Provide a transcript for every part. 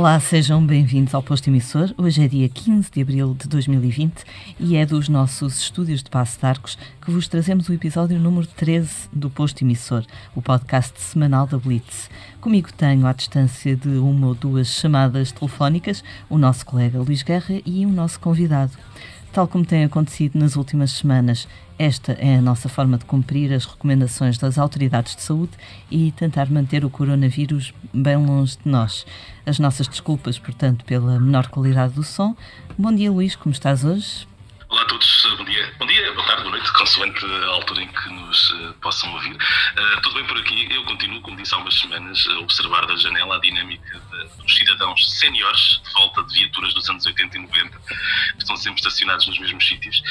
Olá, sejam bem-vindos ao Posto Emissor. Hoje é dia 15 de abril de 2020 e é dos nossos estúdios de Passo de Arcos que vos trazemos o episódio número 13 do Posto Emissor, o podcast semanal da Blitz. Comigo tenho, à distância de uma ou duas chamadas telefónicas, o nosso colega Luís Guerra e o nosso convidado. Tal como tem acontecido nas últimas semanas, esta é a nossa forma de cumprir as recomendações das autoridades de saúde e tentar manter o coronavírus bem longe de nós. As nossas desculpas, portanto, pela menor qualidade do som. Bom dia, Luís, como estás hoje? Olá a todos, bom dia, bom dia, boa tarde, boa noite, consoante a altura em que nos uh, possam ouvir. Uh, tudo bem por aqui? Eu continuo, como disse há umas semanas, a observar da janela a dinâmica de, dos cidadãos séniores de volta de viaturas dos anos 80 e 90, que estão sempre estacionados nos mesmos sítios,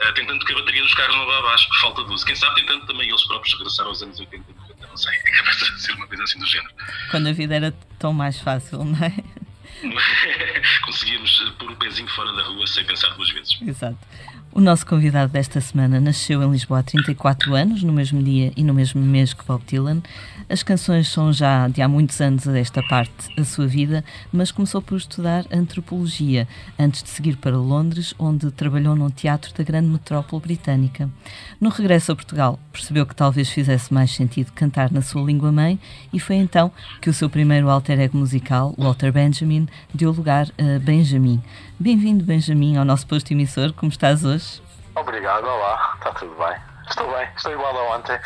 uh, tentando que a bateria dos carros não vá abaixo por falta de uso. Quem sabe tentando também eles próprios regressar aos anos 80 e 90, não sei, é capaz de ser uma coisa assim do género. Quando a vida era tão mais fácil, não é? Conseguíamos pôr o pezinho fora da rua sem pensar duas vezes. Exato. O nosso convidado desta semana nasceu em Lisboa há 34 anos, no mesmo dia e no mesmo mês que Bob Dylan. As canções são já de há muitos anos a esta parte da sua vida, mas começou por estudar antropologia antes de seguir para Londres, onde trabalhou num teatro da grande metrópole britânica. No regresso a Portugal, percebeu que talvez fizesse mais sentido cantar na sua língua mãe e foi então que o seu primeiro alter ego musical, Walter Benjamin, deu lugar a Benjamin. Bem-vindo, Benjamin, ao nosso posto emissor. Como estás hoje? Obrigado, olá, está tudo bem. Estou bem, estou igual a ontem,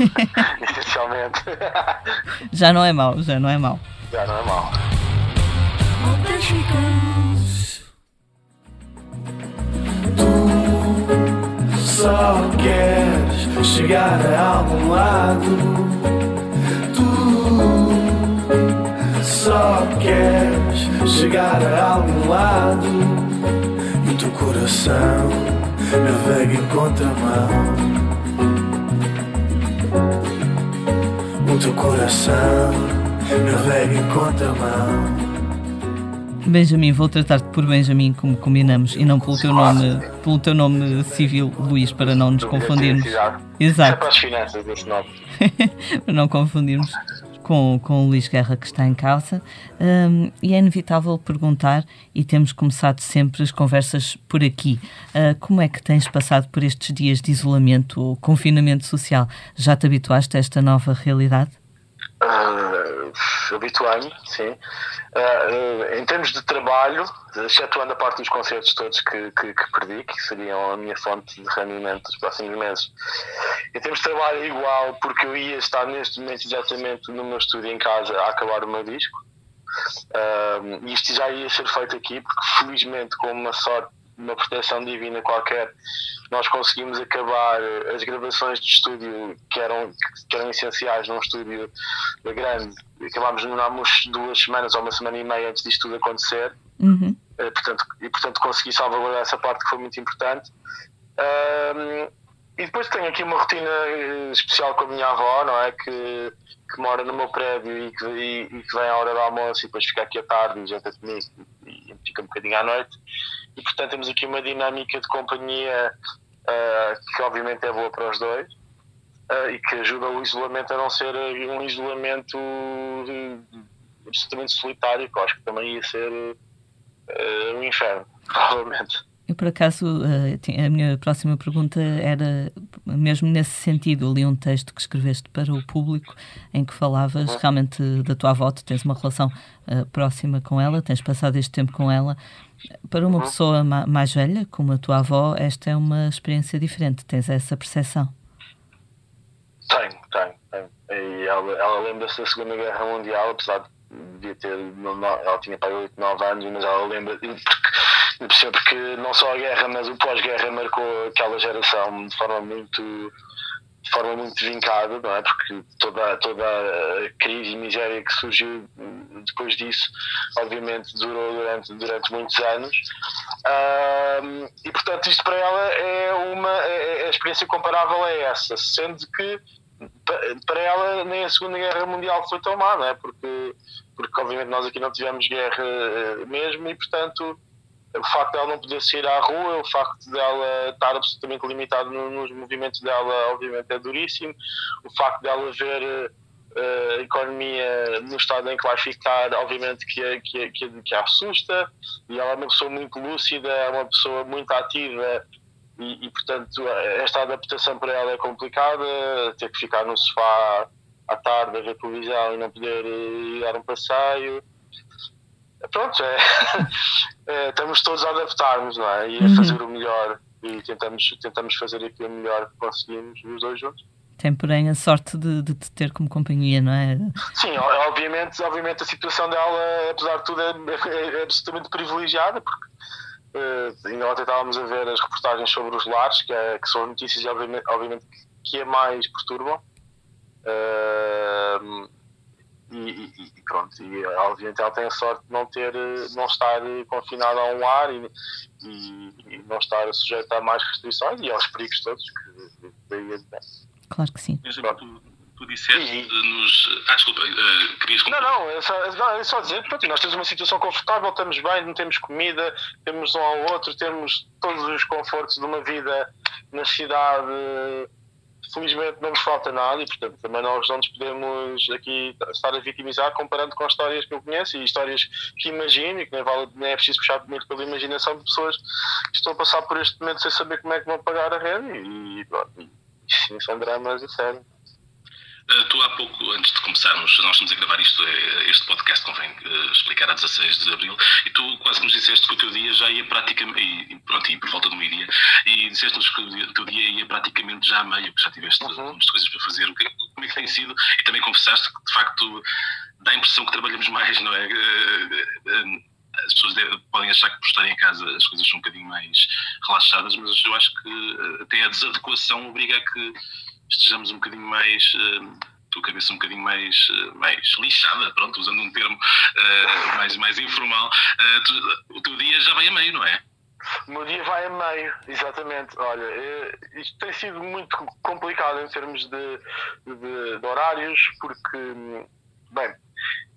essencialmente. Já não é mau, já não é mau. Já não é mau. Tu só queres chegar a algum lado. Só queres chegar a algum lado. E o teu coração navega em contramão. O teu coração navega em contramão. Benjamin, vou tratar-te por Benjamin como combinamos e não pelo teu nome, pelo teu nome civil, Luís, para não nos confundirmos. Exato. É para as finanças desse nome. para não confundirmos com, com o Luís Guerra que está em casa. Um, e é inevitável perguntar, e temos começado sempre as conversas por aqui, uh, como é que tens passado por estes dias de isolamento ou confinamento social? Já te habituaste a esta nova realidade? Uh, Habituei-me, sim. Uh, em termos de trabalho, excetuando a parte dos concertos todos que, que, que, perdi, que seriam a minha fonte de rendimento dos próximos meses, em termos de trabalho, igual, porque eu ia estar neste momento exatamente no meu estúdio em casa a acabar o meu disco. Uh, isto já ia ser feito aqui, porque felizmente, com uma sorte, uma proteção divina qualquer, nós conseguimos acabar as gravações de estúdio que eram, que eram essenciais num estúdio grande. Acabámos demorámos duas semanas ou uma semana e meia antes disto tudo acontecer. Uhum. Uh, portanto, e portanto consegui salvaguardar essa parte que foi muito importante. Uh, e depois tenho aqui uma rotina especial com a minha avó, não é? Que, que mora no meu prédio e que, e, e que vem à hora do almoço e depois fica aqui à tarde e janta comigo e, e fica um bocadinho à noite. E portanto temos aqui uma dinâmica de companhia uh, que obviamente é boa para os dois uh, e que ajuda o isolamento a não ser um isolamento absolutamente solitário, que acho que também ia ser uh, um inferno, provavelmente. Eu, por acaso, a minha próxima pergunta era mesmo nesse sentido. Li um texto que escreveste para o público em que falavas realmente da tua avó, tu tens uma relação uh, próxima com ela, tens passado este tempo com ela. Para uma uhum. pessoa ma mais velha, como a tua avó, esta é uma experiência diferente. Tens essa percepção? Tenho, tenho. tenho. E ela, ela lembra-se da Segunda Guerra Mundial, apesar de ter. Ela tinha para 8, 9 anos, mas ela lembra. Porque, porque não só a guerra, mas o pós-guerra marcou aquela geração de forma muito de forma muito vincada, não é? Porque toda, toda a crise e miséria que surgiu depois disso, obviamente, durou durante, durante muitos anos. Um, e, portanto, isto para ela é uma. É, a experiência comparável é essa, sendo que para ela nem a Segunda Guerra Mundial foi tão má, não é? Porque, porque obviamente, nós aqui não tivemos guerra eh, mesmo e, portanto o facto dela não poder sair à rua, o facto dela estar absolutamente limitada nos movimentos dela, obviamente é duríssimo. O facto dela ver a economia no estado em que vai ficar, obviamente que, que, que, que a assusta, e ela é uma pessoa muito lúcida, é uma pessoa muito ativa, e, e, portanto esta adaptação para ela é complicada, ter que ficar no sofá à tarde a ver televisão e não poder ir dar um passeio. Pronto, é, é, estamos todos a adaptar-nos não é? e a uhum. fazer o melhor e tentamos, tentamos fazer aqui o melhor que conseguimos os dois juntos. Tem, porém, a sorte de, de te ter como companhia, não é? Sim, obviamente, obviamente a situação dela, apesar de tudo, é, é, é absolutamente privilegiada, porque uh, ainda ontem estávamos a ver as reportagens sobre os lares, que, é, que são notícias, obviamente, obviamente que a mais perturbam. Uh, e, e, pronto, e obviamente ela tem a sorte de não ter, não estar confinada a um lar e, e, e não estar sujeita a mais restrições e aos perigos todos que daí advém. Claro que sim. Tu, tu disseste nos. Ah, desculpa, uh, querias Não, não, é só, é só dizer, pronto, nós temos uma situação confortável, estamos bem, não temos comida, temos um ao outro, temos todos os confortos de uma vida na cidade. Felizmente não nos falta nada e, portanto, também nós não nos podemos aqui estar a vitimizar comparando com as histórias que eu conheço e histórias que imagino e que nem, vale, nem é preciso puxar muito pela imaginação de pessoas que estão a passar por este momento sem saber como é que vão pagar a renda e, e pronto Sim, são dramas a sério. Uh, tu há pouco, antes de começarmos, nós estamos a gravar isto, eh, este podcast convém uh, explicar a 16 de Abril, e tu quase nos disseste que o teu dia já ia praticamente, e, pronto, e por volta do meio-dia, e disseste-nos que o teu dia ia praticamente já a meio, que já tiveste uhum. muitas coisas para fazer, como é que tem sido? E também confessaste que de facto dá a impressão que trabalhamos mais, não é? As pessoas devem, podem achar que por estarem em casa as coisas são um bocadinho mais relaxadas, mas eu acho que eh, até a desadequação obriga a que estejamos um bocadinho mais. Uh, a cabeça um bocadinho mais, uh, mais lixada, pronto, usando um termo uh, mais, mais informal, uh, tu, o teu dia já vai a meio, não é? O meu dia vai a meio, exatamente. Olha, isto tem sido muito complicado em termos de, de, de horários, porque, bem,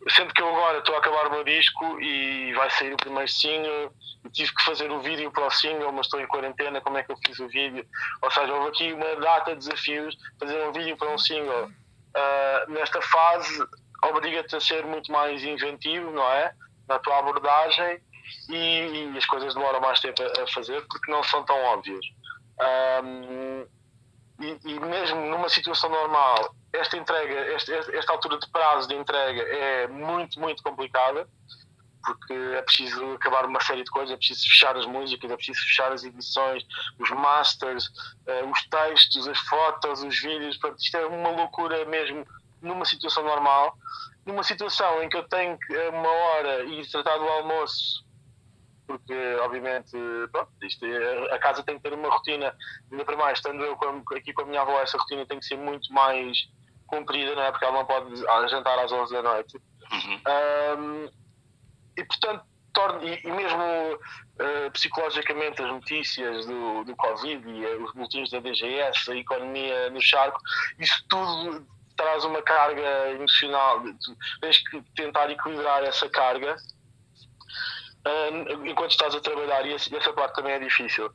Sendo que eu agora estou a acabar o meu disco e vai sair o primeiro single, tive que fazer o vídeo para o single, mas estou em quarentena, como é que eu fiz o vídeo? Ou seja, houve aqui uma data de desafios, fazer um vídeo para um single. Uh, nesta fase, obriga-te a ser muito mais inventivo, não é? Na tua abordagem e, e as coisas demoram mais tempo a, a, fazer porque não são tão óbvias. Um, e, e mesmo numa situação normal, esta entrega, esta, esta altura de prazo de entrega é muito, muito complicada, porque é preciso acabar uma série de coisas, é preciso fechar as músicas, é preciso fechar as edições, os masters, uh, os textos, as fotos, os vídeos, portanto, isto é uma loucura mesmo numa situação normal. Numa situação em que eu tenho uma hora e tratar do almoço porque obviamente pronto, isto, é, a casa tem que ter uma rotina, ainda para mais, estando eu aqui com a minha avó, essa rotina tem que ser muito mais comprida, não é? Porque ela não pode jantar às 11 da noite. Uhum. Um, e portanto, torna, e, e mesmo uh, psicologicamente as notícias do, do Covid e uh, os boletins da DGS, a economia no charco, isso tudo traz uma carga emocional. Tens que tentar equilibrar essa carga uh, enquanto estás a trabalhar e essa parte também é difícil.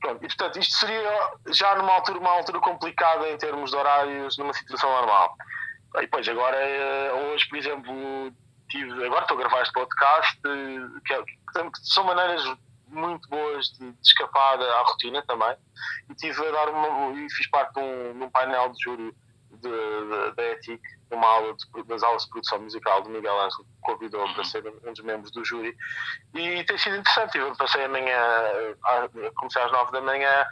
Pronto, e portanto, isto seria já numa altura, uma altura complicada em termos de horários, numa situação normal. E depois, agora, eh, hoje, por exemplo, tive, agora estou a gravar este podcast, eh, que, é, que são maneiras muito boas de, de, escapar à rotina também. E tive a dar uma, e fiz parte de um, de um painel de júri da ETIC numa aula de, das aulas de produção musical do Miguel Ângelo, que convidou-me para ser um dos membros do júri. E tem sido interessante. Eu passei amanhã, a, comecei às nove da manhã,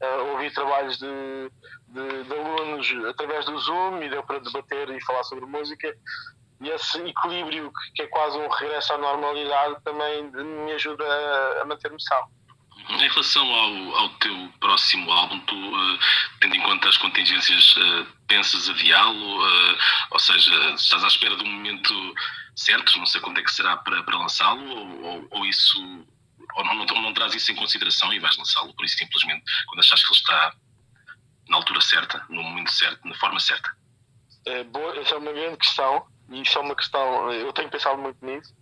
a ouvir trabalhos de, de, de, alunos através do Zoom e deu para debater e falar sobre música. E esse equilíbrio, que é quase um regresso à normalidade, também me ajuda a, a manter-me são. Em relação ao, ao teu próximo álbum, tu, uh, tendo em conta as contingências, uh, pensas adiá-lo? Uh, ou seja, estás à espera um momento certo, não sei quando é que será para, para lançá-lo, ou, ou, ou, isso, ou não, não, não traz isso em consideração e vais lançá-lo, por isso simplesmente quando achas que ele está na altura certa, no momento certo, na forma certa? É, boa, essa é uma grande questão. E isso é uma questão, eu tenho pensado muito nisso.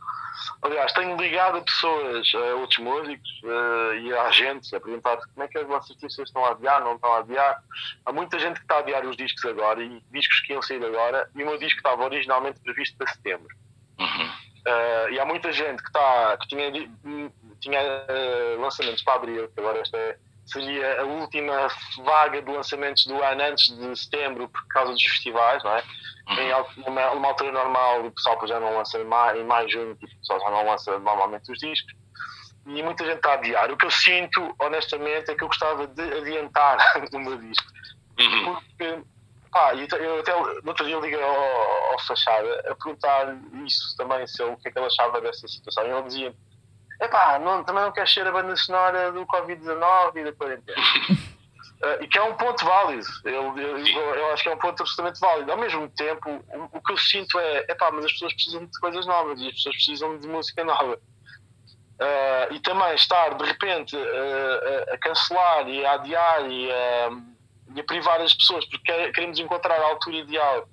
Aliás, tenho ligado a pessoas, a outros músicos uh, e a agentes a perguntar como é que as vossas artistas estão a adiar, não estão a adiar. Há muita gente que está a adiar os discos agora e discos que iam sair agora, e o meu disco estava originalmente previsto para setembro. Uhum. Uh, e há muita gente que, está, que tinha, tinha uh, lançamentos para abril, que agora esta é, seria a última vaga de lançamentos do ano antes de setembro por causa dos festivais, não é? Uhum. Em uma, uma, altura normal, o pessoal já não lança em maio, junho, tipo, o pessoal já não lança normalmente os discos. E muita gente está a adiar. O que eu sinto, honestamente, é que eu gostava de adiantar o meu disco. Uhum. Porque, pá, eu até no outro dia liguei ao, ao Fachada a perguntar isso também, se ele, o que é que ele achava dessa situação. E ele dizia: epá, não, também não queres ser a banda sonora do Covid-19 e da quarentena. Uh, e que é um ponto válido. Eu, eu, eu, acho que é um ponto absolutamente válido. Ao mesmo tempo, o, o que eu sinto é: epá, mas as pessoas precisam de coisas novas e as pessoas precisam de música nova. Uh, e também estar de repente uh, a cancelar e a adiar e a, e a privar as pessoas porque queremos encontrar a altura ideal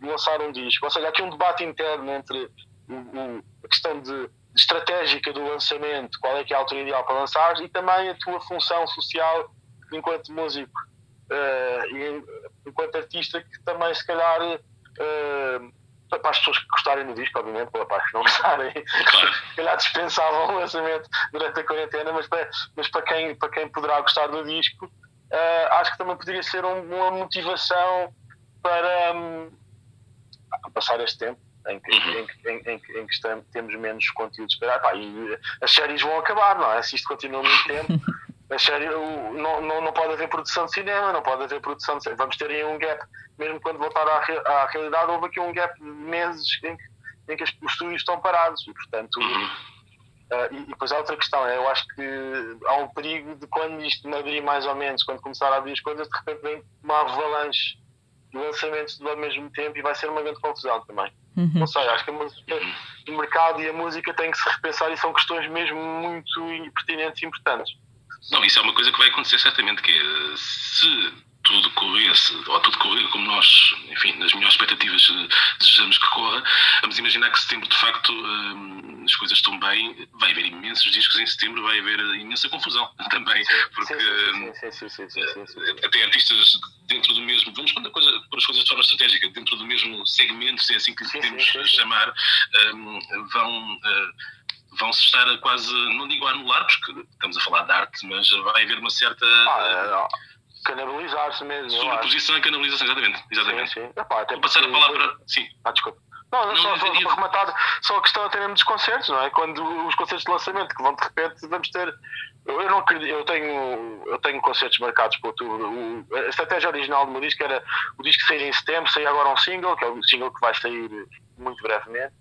de lançar um disco. Ou seja, há aqui um debate interno entre o, o, a questão de estratégica do lançamento, qual é que é a altura ideal para lançar e também a tua função social enquanto músico uh, e enquanto artista que também se calhar uh, para as pessoas que gostarem do disco, obviamente, para as que não gostarem, claro. se calhar dispensavam o lançamento durante a quarentena, mas para, mas para, quem, para quem poderá gostar do disco, uh, acho que também poderia ser um, uma motivação para um, passar este tempo em que, em, em, em, em que estamos, temos menos conteúdos para. Pá, e as séries vão acabar, não é? Se isto continua muito tempo, a série, não, não, não pode haver produção de cinema, não pode haver produção de. Vamos ter aí um gap, mesmo quando voltar à, à realidade, houve aqui um gap de meses em que, em que os estúdios estão parados e, portanto. Uh, e, e depois há outra questão, é, eu acho que há um perigo de quando isto me abrir mais ou menos, quando começar a abrir as coisas, de repente vem uma avalanche de lançamentos ao mesmo tempo e vai ser uma grande confusão também. Uhum. Não sei, acho que a música, o mercado e a música têm que se repensar e são questões mesmo muito pertinentes e importantes. Não, isso é uma coisa que vai acontecer certamente, que é, se tudo corresse, ou tudo correr como nós, enfim, nas melhores expectativas eh, desejamos que corra, vamos imaginar que setembro, de facto, eh, as coisas estão bem, vai haver imensos discos em setembro, vai haver imensa confusão também, porque até artistas dentro do mesmo, vamos a coisa, por as coisas de forma estratégica, dentro do mesmo segmento, se é assim que lhe podemos chamar, eh, vão vão-se estar quase, não digo a anular, porque estamos a falar de arte, mas vai haver uma certa. Ah, canibalizar-se mesmo. Sobreposição e canibalização, exatamente. exatamente. Sim, sim. Epá, Vou passar a palavra. Sim. Ah, desculpa. Não, não, só, só, para rematar, só a questão até mesmo dos concertos, não é? Quando os concertos de lançamento que vão de repente, vamos ter. Eu não acredito, eu tenho, eu tenho concertos marcados para outubro. O, a estratégia original do meu disco era o disco sair em setembro, sair agora um single, que é o single que vai sair muito brevemente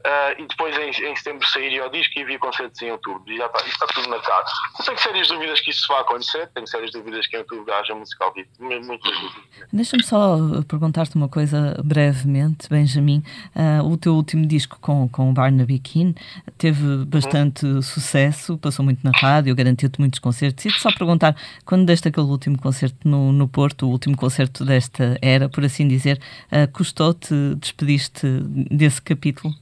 Uh, e depois em, em setembro sairia o disco e havia concertos em outubro. E já está, está tudo marcado. Não tenho sérias dúvidas que isso vá acontecer, tenho sérias dúvidas que em outubro haja música ao vivo. Muitas dúvidas. Deixa-me só perguntar-te uma coisa brevemente, Benjamin. Uh, o teu último disco com, com o Barnaby Keane teve bastante uhum. sucesso, passou muito na rádio, garantiu-te muitos concertos. E só perguntar, quando deste aquele último concerto no, no Porto, o último concerto desta era, por assim dizer, uh, custou-te, despediste desse capítulo?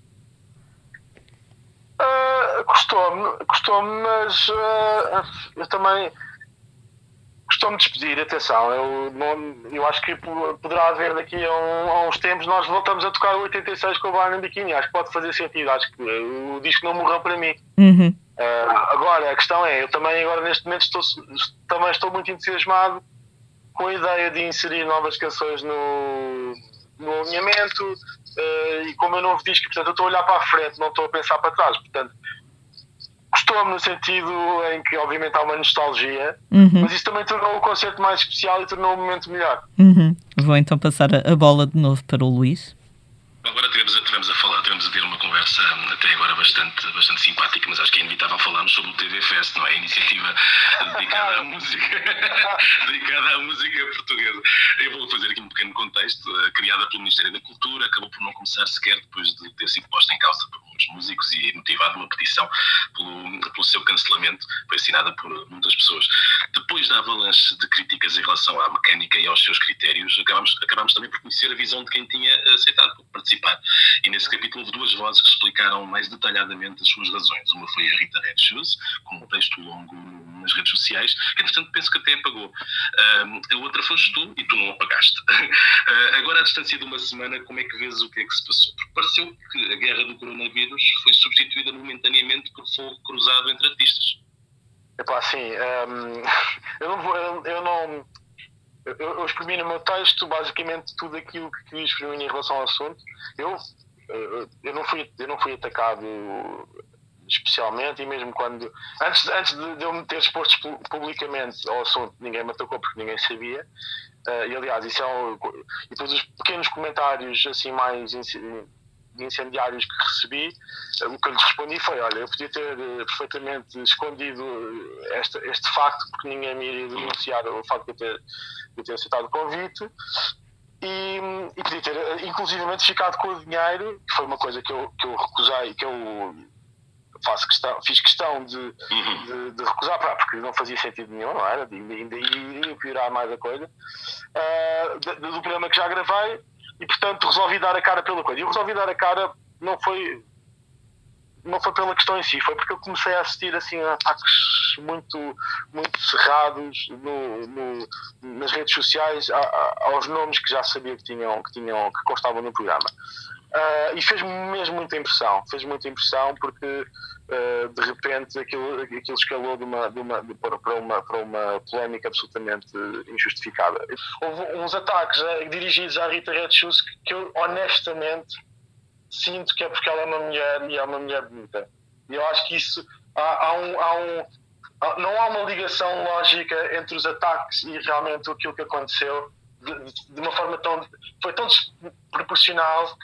Custou-me, custou-me, mas uh, eu também costumo despedir, atenção, eu, não, eu acho que poderá haver daqui a, um, a, uns tempos nós voltamos a tocar o 86 com o Barnum Bikini, acho que pode fazer sentido, acho que o disco não morreu para mim. Uhum. Uh, agora, a questão é, eu também agora neste momento estou, também estou muito entusiasmado com a ideia de inserir novas canções no, no alinhamento uh, e como eu novo disco, portanto eu estou a olhar para a frente, não estou a pensar para trás, portanto Gostou-me no sentido em que, obviamente, há uma nostalgia, uhum. mas isso também tornou o concerto mais especial e tornou o momento melhor. Uhum. Vou então passar a, bola de novo para o Luís. Agora tivemos, tivemos, a falar, tivemos a ter uma conversa até agora bastante, bastante simpática, mas acho que é inevitável falarmos sobre o TV Fest, não é? A iniciativa dedicada à música, dedicada à música portuguesa. Eu vou fazer aqui um pequeno contexto, eh, criada pelo Ministério da Cultura, acabou por não começar sequer depois de ter sido posta em causa por muitos músicos e motivado uma petição pelo, pelo seu cancelamento, foi assinada por muitas pessoas. depois da avalanche de críticas em relação à mecânica e aos seus critérios, acabamos, acabamos também por conhecer a visão de quem tinha aceitado participar. E nesse capítulo houve duas vozes que explicaram mais detalhadamente as suas razões. Uma foi a Rita Red Shoes, com um texto longo nas redes sociais, que entretanto penso que até apagou. a outra foste tu e tu não apagaste. Uh, agora, à distância de uma semana, como é que vês o que é que se passou? Porque pareceu que a guerra do coronavírus foi substituída momentaneamente por fogo cruzado entre artistas. Epá, assim, um, eu não eu, eu não. Eu, eu escrevi no meu texto basicamente tudo aquilo que queria exprimir em relação ao assunto. Eu, eu, não, fui, eu não fui atacado especialmente, e mesmo quando. Antes, antes de, eu me ter exposto publicamente ao assunto, ninguém me atacou porque ninguém sabia. Uh, e aliás, isso é um, E todos os pequenos comentários assim mais incendiários que recebi, o que eu lhes respondi foi: olha, eu podia ter uh, perfeitamente escondido este, este facto, porque ninguém me iria denunciar o facto de eu ter, de ter aceitado o convite. E, e podia ter, uh, inclusivamente, ficado com o dinheiro, que foi uma coisa que eu, que eu recusei, que eu faço questão, fiz questão de, uhum. de, de, recusar, porque não fazia sentido nenhum, não era? Ainda iria piorar mais a coisa, uh, do programa que já gravei, e portanto resolvi dar a cara pela coisa. E eu resolvi dar a cara não foi não foi pela questão em si, foi porque eu comecei a assistir assim a ataques muito, muito cerrados no, no, nas redes sociais a, a, aos nomes que já sabia que tinham, que tinham que constavam no programa. Uh, e fez mesmo muita impressão, fez muita impressão porque uh, de repente aquilo, aquilo escalou de uma, de uma, de, para, uma, para uma polémica absolutamente injustificada. Houve uns ataques uh, dirigidos à Rita Red Shoes que, eu honestamente sinto que é porque ela é uma mulher e é uma mulher bonita. E eu acho que isso há, há um, há um não há uma ligação lógica entre os ataques e realmente aquilo que aconteceu de, de uma forma tão foi tão desproporcional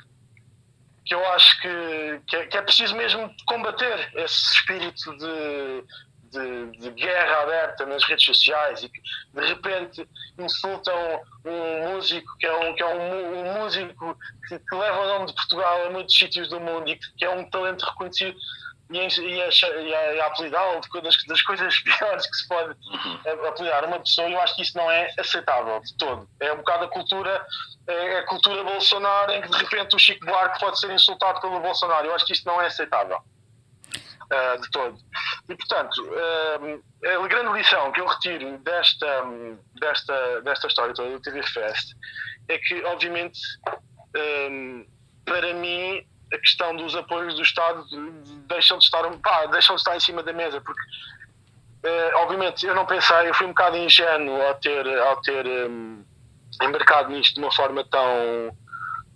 que eu acho que, que é, que, é, preciso mesmo combater esse espírito de, de, de, guerra aberta nas redes sociais e que de repente insultam um músico que é um, que é um, um músico que, que, leva o nome de Portugal a muitos sítios do mundo e que, que é um talento reconhecido e a, e a, e a apelidá-lo das, das coisas piores que se pode uhum. apelidar uma pessoa, eu acho que isso não é aceitável de todo. É um bocado a cultura, é a cultura Bolsonaro em que de repente o Chico Buarque pode ser insultado pelo Bolsonaro. Eu acho que isso não é aceitável. Uh, de todo. E, portanto, uh, a grande lição que eu retiro desta, desta, desta história toda do TV Fest é que, obviamente, um, para mim, a questão dos apoios do Estado deixam de estar, pá, deixam de estar em cima da mesa, porque uh, obviamente eu não pensei, eu fui um bocado ingênuo ao ter, ao ter um, embarcado nisto de uma forma tão,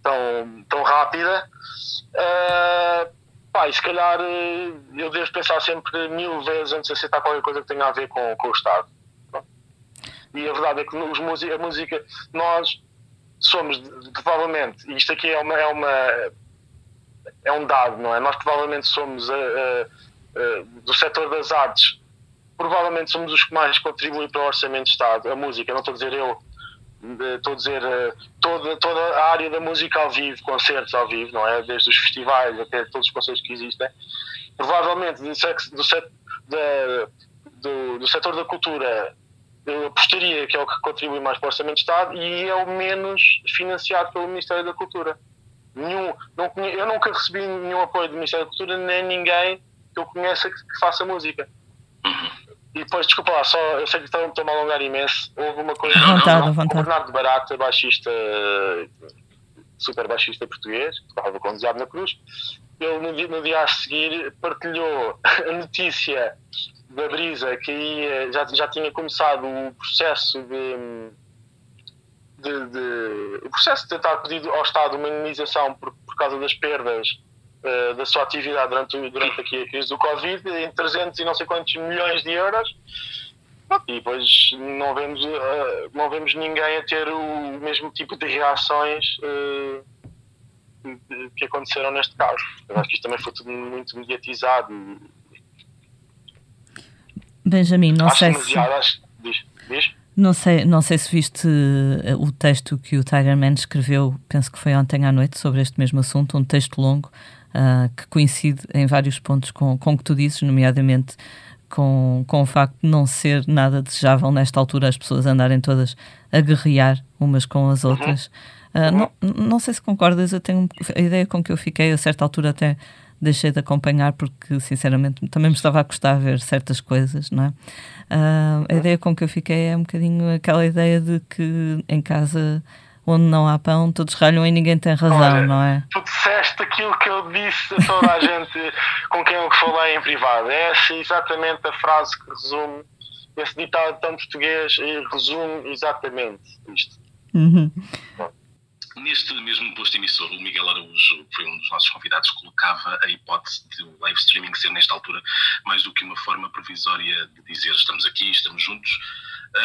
tão, tão rápida. Uh, pá, e se calhar eh, eu devo pensar sempre mil vezes antes de aceitar qualquer coisa que tenha a ver com, com o Estado. E a verdade é que os, a música, nós somos provavelmente, isto aqui é uma, é uma é um dado, não é? Nós provavelmente somos uh, uh, do setor das artes, provavelmente somos os que mais contribuem para o orçamento de Estado. A música, não estou a dizer eu, estou a dizer toda, toda a área da música ao vivo, concertos ao vivo, não é? Desde os festivais até todos os concertos que existem. Provavelmente do, do, do, do setor da cultura eu apostaria que é o que contribui mais para o Orçamento de Estado e é o menos financiado pelo Ministério da Cultura. Nenhum, não, eu nunca recebi nenhum apoio do Ministério da Cultura, nem ninguém que eu conheça que, que faça música. E depois, desculpa lá, só, eu sei que estou, estou a alongar imenso. Houve uma coisa. Vontade, não, vontade. O Bernardo Barata, baixista, super baixista português, que estava com o Diabo na Cruz, ele no dia, no dia a seguir partilhou a notícia da Brisa que ia, já, já tinha começado o processo de de, de, o processo de tentar pedir ao Estado uma indemnização por, por causa das perdas uh, da sua atividade durante, durante aqui a crise do Covid em 300 e não sei quantos milhões de euros e depois não vemos, uh, não vemos ninguém a ter o mesmo tipo de reações uh, que aconteceram neste caso. Eu acho que isto também foi tudo muito mediatizado. Benjamin, não acho sei se... Acho, diz, diz? Não sei, não sei se viste uh, o texto que o Tiger Man escreveu, penso que foi ontem à noite, sobre este mesmo assunto, um texto longo uh, que coincide em vários pontos com, com o que tu dizes, nomeadamente com, com o facto de não ser nada desejável nesta altura as pessoas andarem todas a guerrear umas com as outras. Uhum. Uh, não, não sei se concordas, eu tenho a ideia com que eu fiquei a certa altura até deixei de acompanhar porque sinceramente também me estava a custar ver certas coisas, não é? Uh, a ideia com que eu fiquei é um bocadinho aquela ideia de que em casa onde não há pão, todos ralham e ninguém tem razão, Olha, não é? Tu disseste aquilo que eu disse a toda a gente com quem eu falei em privado. É essa exatamente a frase que resume esse ditado tão português e resume exatamente isto. Uhum. Neste mesmo posto emissor, o Miguel Araújo, que foi um dos nossos convidados, colocava a hipótese de o live streaming ser, nesta altura, mais do que uma forma provisória de dizer estamos aqui, estamos juntos,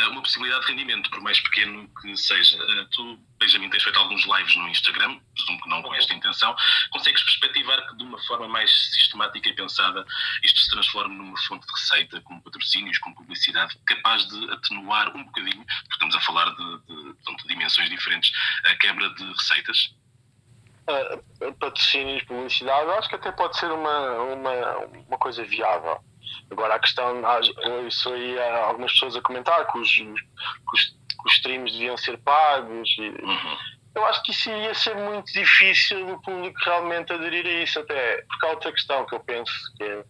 uma possibilidade de rendimento, por mais pequeno que seja. Uh, tu, Benjamin, tens feito alguns lives no Instagram, presumo que não com esta intenção. Consegues perspectivar que de uma forma mais sistemática e pensada isto se transforme numa fonte de receita, com patrocínios, com publicidade, capaz de atenuar um bocadinho, porque estamos a falar de, de, de dimensões diferentes, a quebra de receitas? Uh, patrocínios, publicidade, acho que até pode ser uma, uma, uma coisa viável Agora a questão, isso aí há algumas pessoas a comentar que os, que os, que os streams deviam ser pagos. E, uhum. Eu acho que isso ia ser muito difícil o público realmente aderir a isso, até porque há outra questão que eu penso que é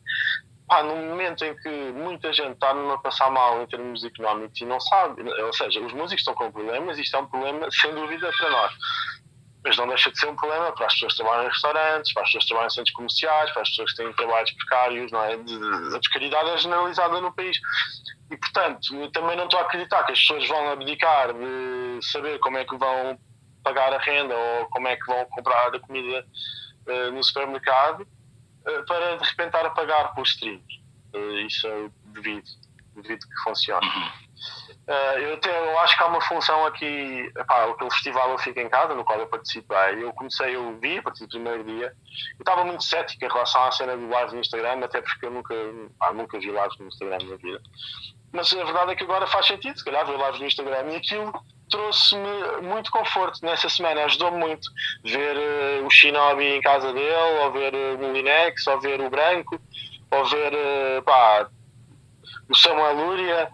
pá, no momento em que muita gente está a passar mal em termos económicos e não sabe, ou seja, os músicos estão com problemas, isto é um problema sem dúvida para nós mas não deixa de ser um problema para as pessoas que trabalham em restaurantes, para as pessoas que trabalham em centros comerciais, para as pessoas que têm trabalhos precários, não é? a descaridade é generalizada no país. E, portanto, também não estou a acreditar que as pessoas vão abdicar de saber como é que vão pagar a renda ou como é que vão comprar a comida uh, no supermercado uh, para, de repente, estar a pagar por streams. Uh, isso é devido, devido que funcione. Uhum. Uh, eu, até, eu acho que há uma função aqui, epá, aquele festival Eu Fico em Casa, no qual eu participei. Eu comecei, eu vi a partir do primeiro dia. Eu estava muito cético em relação à cena do live no Instagram, até porque eu nunca, nunca vi lives no Instagram na vida. Mas a verdade é que agora faz sentido, se calhar, ver lives no Instagram e aquilo trouxe-me muito conforto nessa semana, ajudou-me muito ver uh, o Shinobi em casa dele, ou ver uh, o Molinex, ou ver o Branco, ou ver pá, o Samuel Lúria.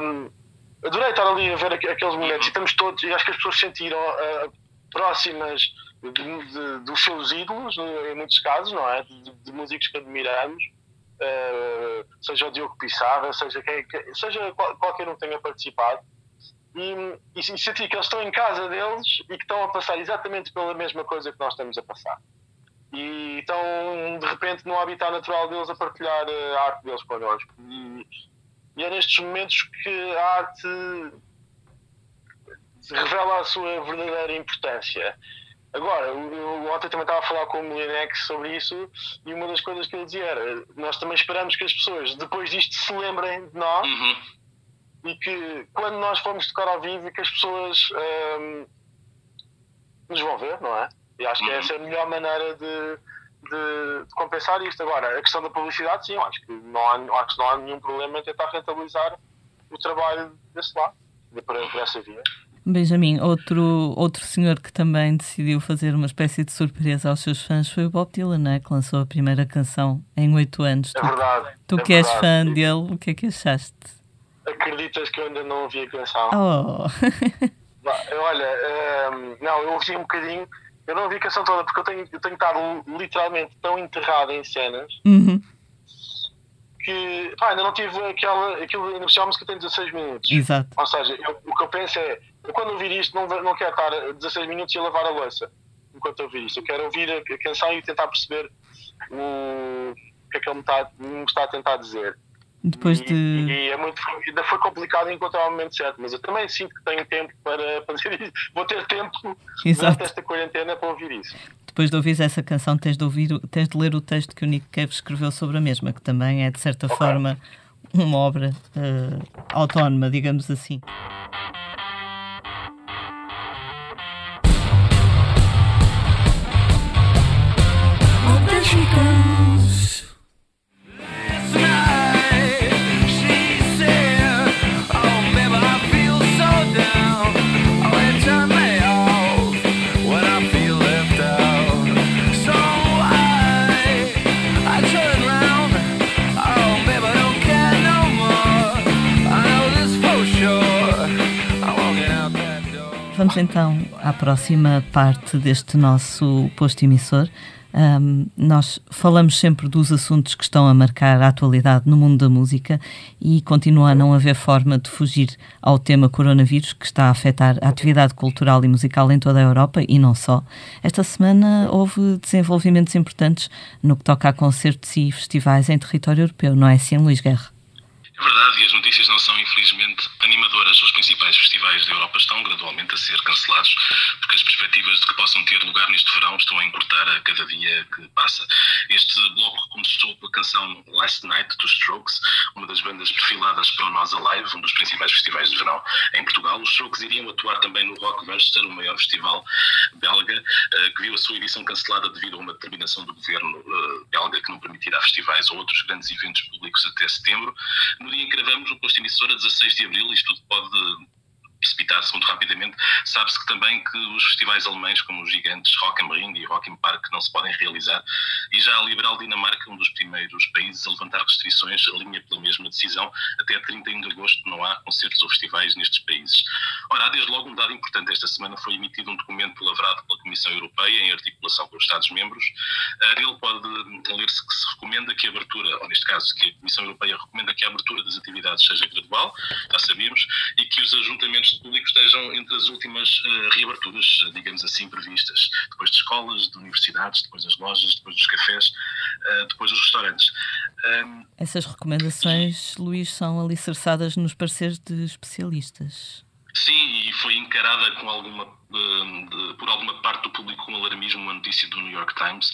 Um, adorei estar ali a ver aqueles momentos e estamos todos, e acho que as pessoas sentiram uh, próximas dos seus ídolos, em muitos casos, não é? De, de músicos que admiramos, uh, seja o Diogo Pissarra, seja, quem, seja qualquer um que tenha participado. E, e, e sentir que eles estão em casa deles e que estão a passar exatamente pela mesma coisa que nós estamos a passar. E estão, de repente, no habitat natural deles a partilhar a arte deles connosco. E, e é nestes momentos que a arte revela a sua verdadeira importância. Agora, eu ontem também estava a falar com o Molinex sobre isso e uma das coisas que ele dizia era nós também esperamos que as pessoas depois disto se lembrem de nós uhum. e que quando nós formos tocar ao vivo que as pessoas um, nos vão ver, não é? E acho que uhum. essa é a melhor maneira de, de, de, compensar isto. Agora, a questão da publicidade, sim, acho que não há, acho que não há nenhum problema em tentar rentabilizar o trabalho desse lado, de, por, por essa via. Benjamin, outro, outro senhor que também decidiu fazer uma espécie de surpresa aos seus fãs foi o Bob Dylan, né? que lançou a primeira canção em oito anos. É tu, verdade. Tu é que és fã dele, o que é que achaste? Acreditas que eu ainda não ouvi a canção? Oh! Olha, ehm, não, eu ouvi um bocadinho eu não vi a canção toda porque eu tenho, eu tenho estado literalmente tão enterrado em cenas uhum. Que pá, ainda não tive aquela. Aquilo, ainda música tem 16 minutos. Exato. Ou seja, eu, o que eu penso é, eu quando ouvir isto não, não quero estar 16 minutos e a lavar a louça enquanto ouvir isto. Eu quero ouvir a, a canção e tentar perceber o, o que é que ele me está, me está a tentar dizer. Depois de... E, é muito, ainda foi complicado encontrar o momento certo, mas eu também sinto que tenho tempo para fazer isso. Vou ter tempo Exato. durante esta quarentena para ouvir isso. Depois de ouvir essa canção, tens de, ouvir, tens de ler o texto que o Nick Cave escreveu sobre a mesma, que também é, de certa okay. forma, uma obra uh, autónoma, digamos assim. Onde? Vamos então à próxima parte deste nosso posto emissor. Um, nós falamos sempre dos assuntos que estão a marcar a atualidade no mundo da música e continua a não haver forma de fugir ao tema coronavírus que está a afetar a atividade cultural e musical em toda a Europa e não só. Esta semana houve desenvolvimentos importantes no que toca a concertos e festivais em território europeu, não é assim, Luís Guerra? É verdade, e as notícias não são, infelizmente, animadoras. Os principais festivais da Europa estão gradualmente a ser cancelados, porque as perspectivas de que possam ter lugar neste verão estão a encurtar a cada dia que passa. Este bloco começou com a canção Last Night dos Strokes, uma das bandas perfiladas para o Nós Alive, um dos principais festivais de verão em Portugal. Os Strokes iriam atuar também no Rock Manchester, o maior festival belga, eh, que viu a sua edição cancelada devido a uma determinação do governo eh, belga que não permitirá festivais ou outros grandes eventos públicos até setembro no dia em que gravamos o posto emissora, 16 de abril, isto tudo pode precipitar-se muito rapidamente. Sabe-se que também que os festivais alemães, como os gigantes Rock am Ring e Rock im Park, não se podem realizar e já a liberal Dinamarca, um dos primeiros países a levantar restrições, alinha pela mesma decisão. Até 31 de agosto não há concertos ou festivais nestes países. Ora, há desde logo um dado importante. Esta semana foi emitido um documento lavrado pela Comissão Europeia em articulação com os Estados-membros. Nele pode ler-se que se recomenda que a abertura, ou neste caso, que a Comissão Europeia recomenda que a abertura das atividades seja gradual, já sabíamos, e que os ajuntamentos de público estejam entre as últimas uh, reaberturas, digamos assim, previstas. Depois de escolas, de universidades, depois das lojas, depois dos cafés, uh, depois dos restaurantes. Essas recomendações, Luís, são alicerçadas nos pareceres de especialistas. Sim, e foi encarada com alguma, de, de, por alguma parte do público com alarmismo uma notícia do New York Times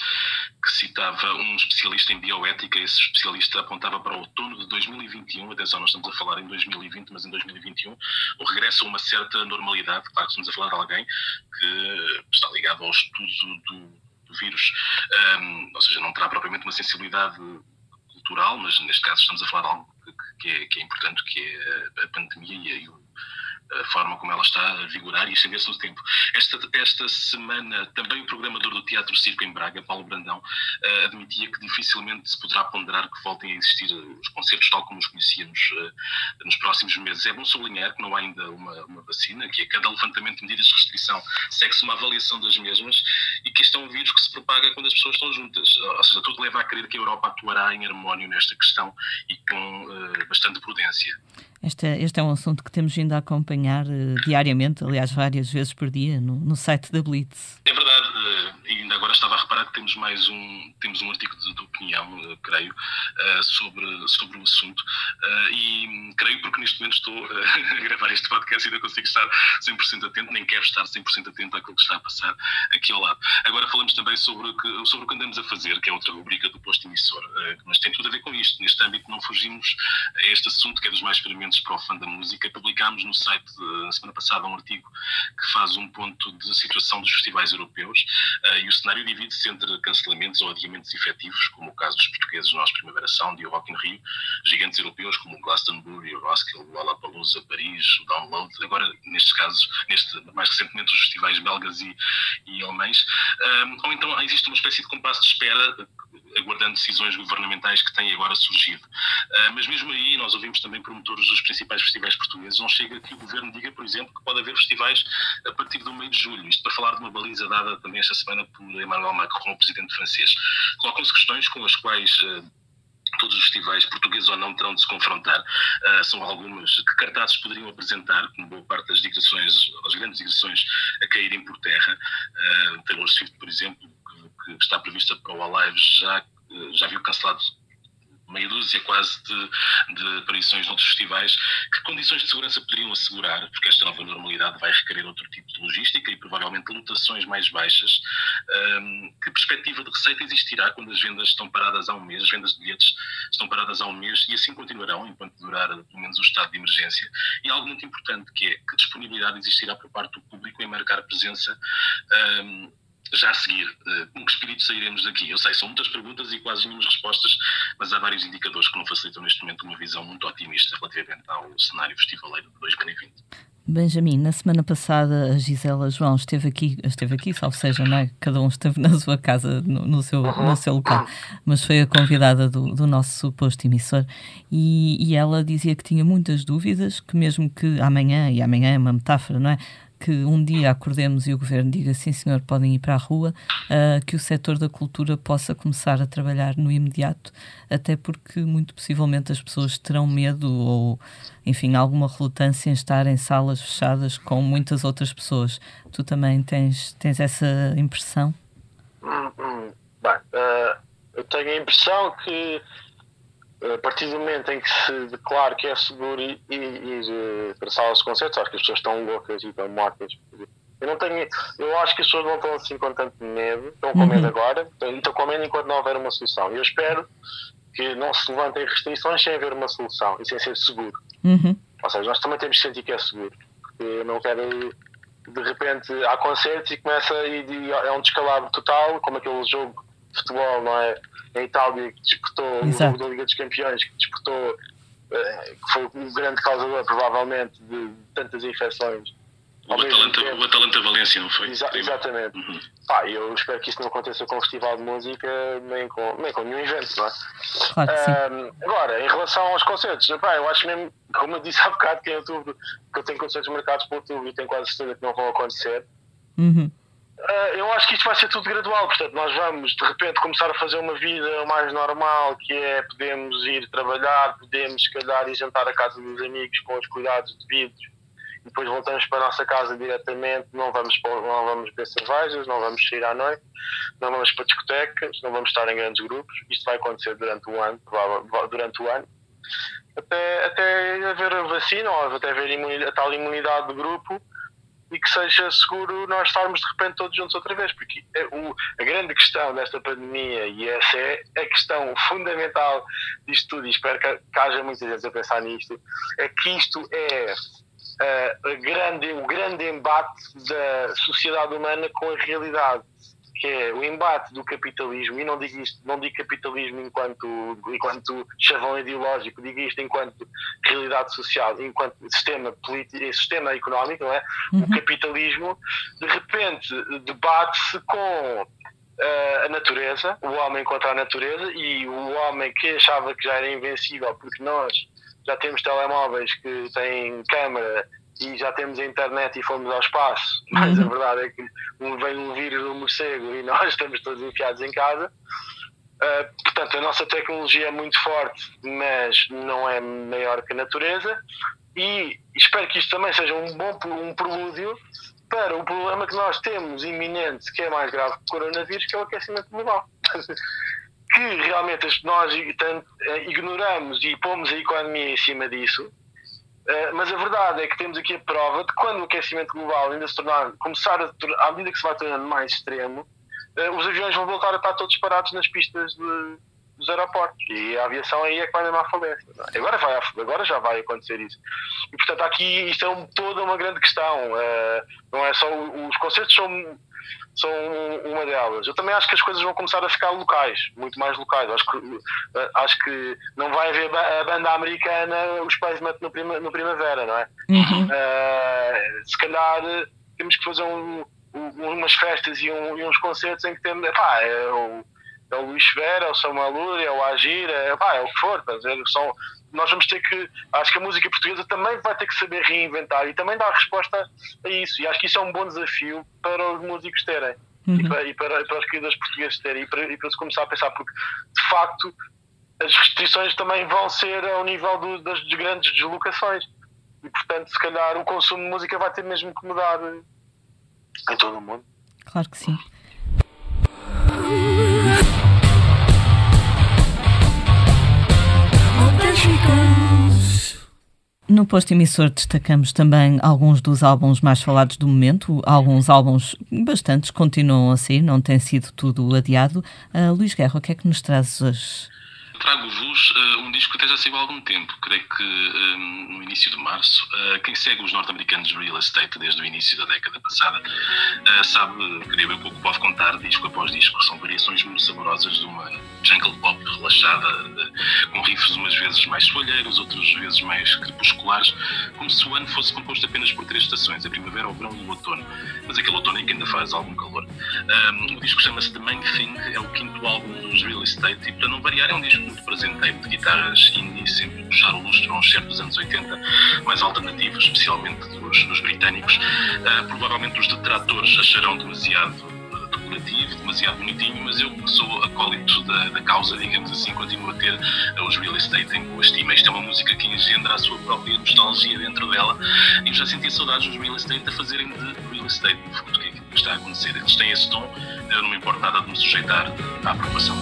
que citava um especialista em bioética. Esse especialista apontava para o outono de 2021, atenção, nós estamos a falar em 2020, mas em 2021, o regresso a uma certa normalidade. Claro estamos a falar de alguém que está ligado ao estudo do, do vírus, um, ou seja, não terá propriamente uma sensibilidade cultural, mas neste caso estamos a falar de algo que, que, é, que é, importante, que é a pandemia e o a forma como ela está a vigorar e estender-se no tempo. Esta, esta semana, também o programador do Teatro Circo em Braga, Paulo Brandão, uh, admitia que dificilmente se poderá ponderar que voltem a existir os concertos tal como os conhecíamos uh, nos próximos meses. É bom sublinhar que não há ainda uma, uma vacina, que a cada levantamento de medidas de restrição segue-se uma avaliação das mesmas e que este é um vírus que se propaga quando as pessoas estão juntas. Ou seja, tudo leva a crer que a Europa atuará em harmónio nesta questão e com uh, bastante prudência. Este é, este é um assunto que temos vindo a acompanhar uh, diariamente, aliás, várias vezes por dia, no, no site da Blitz. É verdade, agora estava a reparar que temos mais um, temos um artigo de, de opinião, uh, creio, sobre, sobre o assunto, e creio porque neste momento estou a gravar este podcast e ainda consigo estar 100% atento, nem quero estar 100% atento àquilo que está a passar aqui ao lado. Agora falamos também sobre, que, sobre o que andamos a fazer, que é outra rubrica do posto emissor, mas tem tudo a ver com isto. Neste âmbito não fugimos a este assunto, que é dos mais experimentos para o fã da música. Publicámos no site, na semana passada, um artigo que faz um ponto de situação dos festivais europeus e o cenário divide-se entre cancelamentos ou adiamentos efetivos, como o caso dos portugueses nosso Primavera Sound e o Rock in Rio, gigantes europeus como o Glastonbury, o Roskilde, o Lollapalooza, Paris, o Download, agora, nestes casos, neste, mais recentemente, os festivais belgas e, e alemães, uh, ou então existe uma espécie de compasso de espera aguardando decisões governamentais que têm agora surgido. Uh, mas mesmo aí, nós ouvimos também promotores dos principais festivais portugueses. Não chega que o governo diga, por exemplo, que pode haver festivais a partir do meio de julho. Isto para falar de uma baliza dada também esta semana por Emmanuel Macron, o presidente francês. Colocam-se questões com as quais. Uh, todos os festivais, portugueses ou não, terão de se confrontar. Uh, são algumas que cartazes poderiam apresentar, como boa parte das digressões, as grandes digressões a caírem por terra. Uh, Taylor Swift, por exemplo, que, que está prevista para o Alive, já, já viu cancelado meia dúzia quase de, de aparições noutros festivais, que condições de segurança poderiam assegurar, porque esta nova normalidade vai requerer outro tipo de logística e provavelmente lotações mais baixas, um, que perspectiva de receita existirá quando as vendas estão paradas há um mês, as vendas de bilhetes estão paradas há um mês e assim continuarão enquanto durar pelo menos o estado de emergência. E algo muito importante que é que disponibilidade existirá por parte do público em marcar presença? Um, já a seguir, uh, com que espírito sairemos daqui? Eu sei, são muitas perguntas e quase nenhuma respostas, mas há vários indicadores que não facilitam neste momento uma visão muito otimista relativamente ao cenário festivaleiro de 2020. Benjamin, na semana passada a Gisela João esteve aqui, esteve aqui, salvo seja, não é? Cada um esteve na sua casa, no, no seu, no seu local, mas foi a convidada do, do nosso suposto emissor e, e ela dizia que tinha muitas dúvidas, que mesmo que amanhã, e amanhã é uma metáfora, não é? Que um dia acordemos e o governo diga sim, senhor, podem ir para a rua, uh, que o setor da cultura possa começar a trabalhar no imediato, até porque muito possivelmente as pessoas terão medo ou, enfim, alguma relutância em estar em salas fechadas com muitas outras pessoas. Tu também tens, tens essa impressão? Hum, hum. Bem, uh, eu tenho a impressão que a partir do momento em que se declara que é seguro ir para salas de concertos, acho que as pessoas estão loucas e estão mortas. Eu não tenho, eu acho que as pessoas não estão assim com tanto medo, estão com medo uhum. agora, estão com medo enquanto não houver uma solução. Eu espero que não se levantem restrições sem haver uma solução e sem ser seguro. Uhum. Ou seja, nós também temos que sentir que é seguro. Porque eu não quero, de repente, há concertos e começa e é um descalabro total, como aquele jogo de futebol, não é? Em Itália, que disputou Exato. o jogo da Liga dos Campeões, que disputou, eh, que foi o grande causador, provavelmente, de tantas infecções o Atalanta, o Atalanta Valência, não foi? Exa exatamente. Uhum. Pá, eu espero que isso não aconteça com o Festival de Música, nem com, nem com nenhum evento, não é? Claro um, agora, em relação aos concertos, pá, eu acho mesmo, como eu disse há bocado, que em outubro, que eu tenho concertos marcados para outubro e tenho quase certeza que não vão acontecer. Uhum. Uh, eu acho que isto vai ser tudo gradual, portanto, nós vamos de repente começar a fazer uma vida mais normal, que é podemos ir trabalhar, podemos, se calhar, ir jantar a casa dos amigos com os cuidados devidos depois voltamos para a nossa casa diretamente, não vamos, não vamos beber cervejas, não vamos sair à noite, não vamos para discotecas, não vamos estar em grandes grupos. Isto vai acontecer durante o ano, durante o ano, até, até haver a vacina ou até haver a tal imunidade do grupo e que seja seguro nós estarmos de repente todos juntos outra vez, porque é o, a grande questão desta pandemia, e essa é a questão fundamental disto tudo, e espero que, que haja muita gente a pensar nisto, é que isto é uh, grande, o grande embate da sociedade humana com a realidade, que é o embate do capitalismo, e não digo isto, não digo capitalismo enquanto, enquanto chavão ideológico, digo isto enquanto realidade social, enquanto sistema político, sistema económico, não é? Uhum. O capitalismo, de repente, debate-se com Uh, a natureza, o homem contra a natureza e o homem que achava que já era invencível porque nós já temos telemóveis que têm câmera e já temos a internet e fomos ao espaço, mas uhum. a verdade é que vem um vírus do morcego e nós estamos todos enfiados em casa. Uh, portanto, a nossa tecnologia é muito forte, mas não é maior que a natureza. E espero que isto também seja um bom um prelúdio para o problema que nós temos iminente, que é mais grave que o coronavírus, que é o aquecimento global. que realmente nós eh, ignoramos e pomos a economia em cima disso, eh, mas a verdade é que temos aqui a prova de quando o aquecimento global ainda se tornar, começar a, à medida que se vai tornando mais extremo, eh, os aviões vão voltar a estar todos parados nas pistas de, dos aeroportos e a aviação aí é que vai mesmo à falência. É? Agora, vai, agora já vai acontecer isso. E portanto, aqui isto é um, toda uma grande questão. não é só os concertos são são uma delas. Eu também acho que as coisas vão começar a ficar locais, muito mais locais. Acho que, eh, acho que não vai haver a banda americana, o Spacement no, prima, no Primavera, não é? Uhum. Uh, se calhar temos que fazer um, um, umas festas e, um, e, uns concertos em que temos. Epá, é o, é o Luís Vera, é o Samuel Lúria, é o Agir, é, epá, é o que for. Dizer, são, nós vamos ter que. Acho que a música portuguesa também vai ter que saber reinventar e também dar resposta a isso. E acho que isso é um bom desafio para os músicos terem uhum. e, para, e, para, para, os criadores portugueses terem e para, e para se começar a pensar, porque de facto as restrições também vão ser ao nível do, das grandes deslocações. E portanto, se calhar o consumo de música vai ter mesmo que mudar em todo o mundo. Claro que sim. No posto emissor destacamos também alguns dos álbuns mais falados do momento. Alguns álbuns bastantes continuam a sair, não tem sido tudo adiado. Uh, Luís Guerra, o que é que nos trazes hoje? Trago-vos uh, um disco que até já saiu há algum tempo, creio que um, no início de março. Uh, quem segue os norte-americanos real estate desde o início da década passada uh, sabe, creio eu, pouco pode contar disco após disco. São variações muito saborosas de uma jungle pop relaxada, com riffs umas vezes mais soalheiros, outras vezes mais crepusculares, como se o ano fosse composto apenas por três estações, a primavera, o verão e o outono. Mas aquele outono em que ainda faz algum calor. Um, o disco chama-se The Main Thing, é o quinto álbum dos Real Estate e, para não variar, é um disco muito presenteiro de guitarras indie, sempre puxar o lustre foram os certos anos 80, mais alternativos, especialmente dos, dos britânicos. Uh, provavelmente os detratores acharão demasiado decorativo, demasiado bonitinho, mas eu sou acólito da, da causa, digamos assim, continuo a ter os real estate em boa estima. Isto é uma música que engendra a sua própria nostalgia dentro dela e já sentia saudades dos real estate a fazerem de real estate, no fundo, que é que está a acontecer. Eles têm esse tom, eu não me importo nada de me sujeitar à aprovação.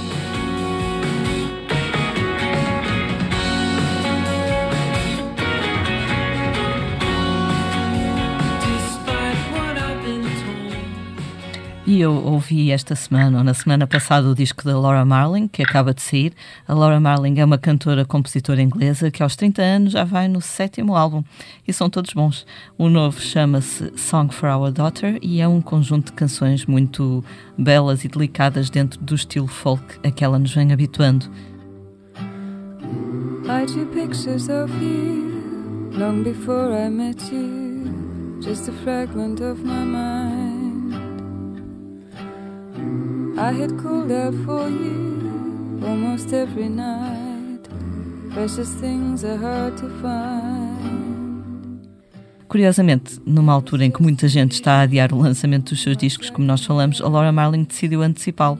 E eu ouvi esta semana, ou na semana passada, o disco da Laura Marling, que acaba de sair. A Laura Marling é uma cantora, compositora inglesa que aos 30 anos já vai no sétimo álbum. E são todos bons. O novo chama-se Song for Our Daughter e é um conjunto de canções muito belas e delicadas dentro do estilo folk a que ela nos vem habituando. I drew pictures of you long before I met you, just a fragment of my mind. I had called out for you almost every night. Precious things are hard to find. Curiosamente, numa altura em que muita gente está a adiar o lançamento dos seus discos, como nós falamos, a Laura Marling decidiu antecipá-lo.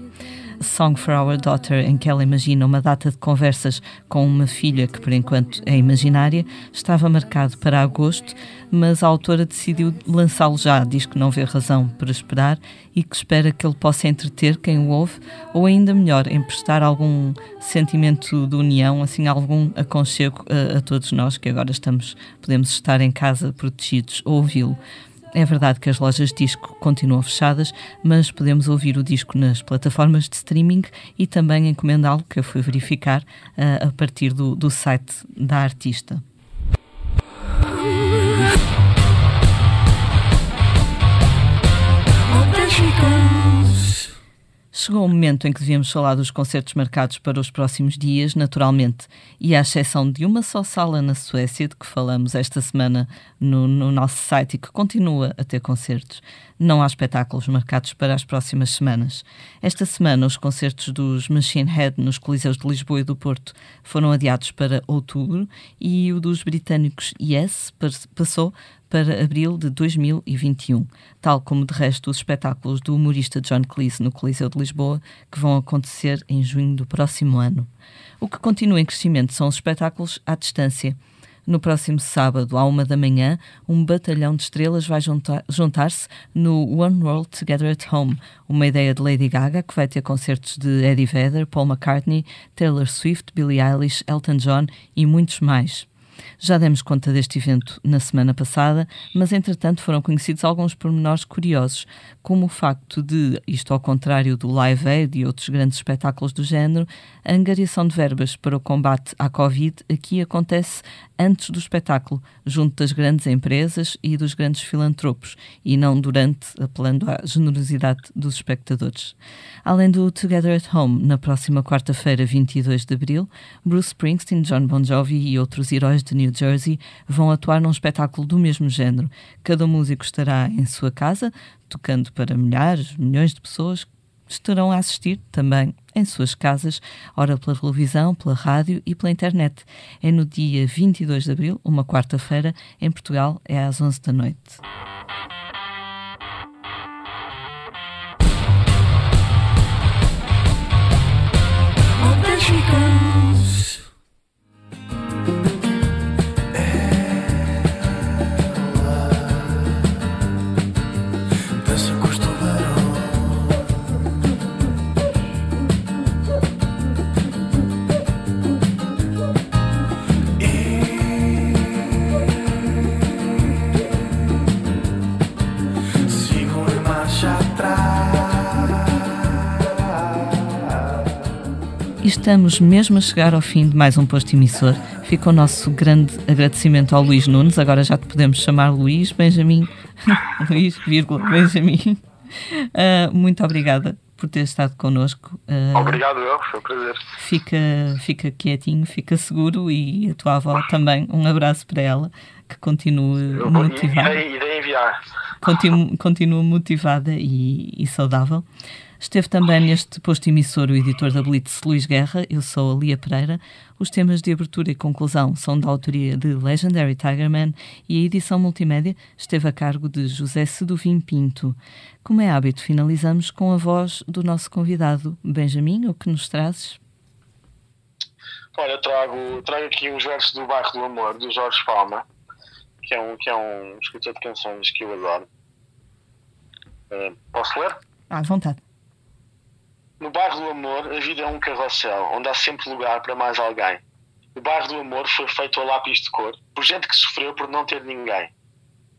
Song for Our Daughter, em que ela imagina uma data de conversas com uma filha que, por enquanto, é imaginária, estava marcado para agosto, mas a autora decidiu lançá-lo já. Diz que não vê razão para esperar e que espera que ele possa entreter quem o ouve, ou ainda melhor, emprestar algum sentimento de união, assim, algum aconchego a, a todos nós que agora estamos, podemos estar em casa protegidos ou ouvi-lo. É verdade que as lojas de disco continuam fechadas, mas podemos ouvir o disco nas plataformas de streaming e também encomendá-lo, que eu fui verificar, uh, a partir do, do site da artista. Chegou o momento em que devíamos falar dos concertos marcados para os próximos dias, naturalmente, e à exceção de uma só sala na Suécia, de que falamos esta semana no, no nosso site e que continua a ter concertos, não há espetáculos marcados para as próximas semanas. Esta semana, os concertos dos Machine Head nos Coliseus de Lisboa e do Porto foram adiados para outubro e o dos britânicos Yes passou para abril de 2021, tal como de resto os espetáculos do humorista John Cleese no Coliseu de Lisboa, que vão acontecer em junho do próximo ano. O que continua em crescimento são os espetáculos à distância. No próximo sábado, à uma da manhã, um batalhão de estrelas vai juntar-se no One World Together at Home, uma ideia de Lady Gaga que vai ter concertos de Eddie Vedder, Paul McCartney, Taylor Swift, Billie Eilish, Elton John e muitos mais. Já demos conta deste evento na semana passada, mas entretanto foram conhecidos alguns pormenores curiosos, como o facto de, isto ao contrário do Live Aid e outros grandes espetáculos do género, a angariação de verbas para o combate à Covid aqui acontece antes do espetáculo, junto das grandes empresas e dos grandes filantropos, e não durante, apelando à generosidade dos espectadores. Além do Together at Home, na próxima quarta-feira, 22 de abril, Bruce Springsteen, John Bon Jovi e outros heróis de New Jersey vão atuar num espetáculo do mesmo género. Cada músico estará em sua casa, tocando para milhares, milhões de pessoas estarão a assistir também em suas casas, ora pela televisão, pela rádio e pela internet. É no dia 22 de abril, uma quarta-feira, em Portugal, é às 11 da noite. Estamos mesmo a chegar ao fim de mais um posto emissor. Fica o nosso grande agradecimento ao Luís Nunes. Agora já te podemos chamar Luís Benjamin. Luís, vírgula, Benjamin. Uh, muito obrigada por ter estado connosco. Uh, Obrigado, eu, foi um prazer. Fica, fica quietinho, fica seguro e a tua avó também. Um abraço para ela, que continue eu, motivada. Irei, irei enviar. Continua, continua motivada e, e saudável. Esteve também neste posto emissor o editor da Blitz, Luís Guerra. Eu sou a Lia Pereira. Os temas de abertura e conclusão são da autoria de Legendary Tigerman e a edição multimédia esteve a cargo de José Seduvim Pinto. Como é hábito, finalizamos com a voz do nosso convidado, Benjamin, o que nos trazes? Olha, trago, trago aqui os versos do Bairro do Amor, do Jorge Palma, que é um, que é um escritor de canções que eu adoro. Uh, posso ler? À vontade. No bairro do amor, a vida é um carrossel, onde há sempre lugar para mais alguém. O bairro do amor foi feito a lápis de cor, por gente que sofreu por não ter ninguém.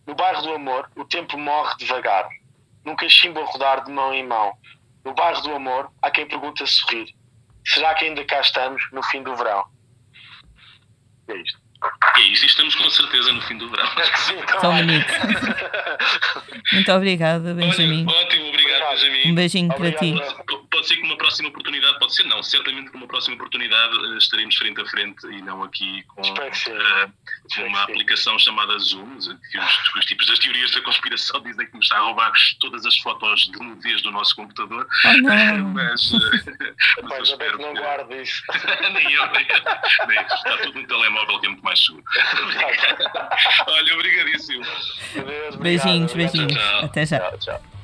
No bairro do amor, o tempo morre devagar, num cachimbo a rodar de mão em mão. No bairro do amor, há quem pergunta sorrir. Será que ainda cá estamos no fim do verão? É isto. E é isso, e estamos com certeza no fim do verão. Sim, Tão bonito. Muito obrigada, Benjamin. Olha, ótimo, obrigado, Um beijinho para ti. Pode ser que numa próxima oportunidade, pode ser não, certamente que numa próxima oportunidade eh, estaremos frente a frente e não aqui com Espero uma aplicação chamada Zoom, que os, os tipos das teorias da conspiração dizem que nos está a roubar todas as fotos de nudez do nosso computador. Oh, não. Mas, eh, mas ainda bem espero que não guardo isso. nem eu, nem. Está tudo no telemóvel que é muito mais seguro. Olha, obrigadíssimo. Adeus, obrigado, Beijinhos, obrigado. beijinhos. Tchau. Até já. Tchau, tchau.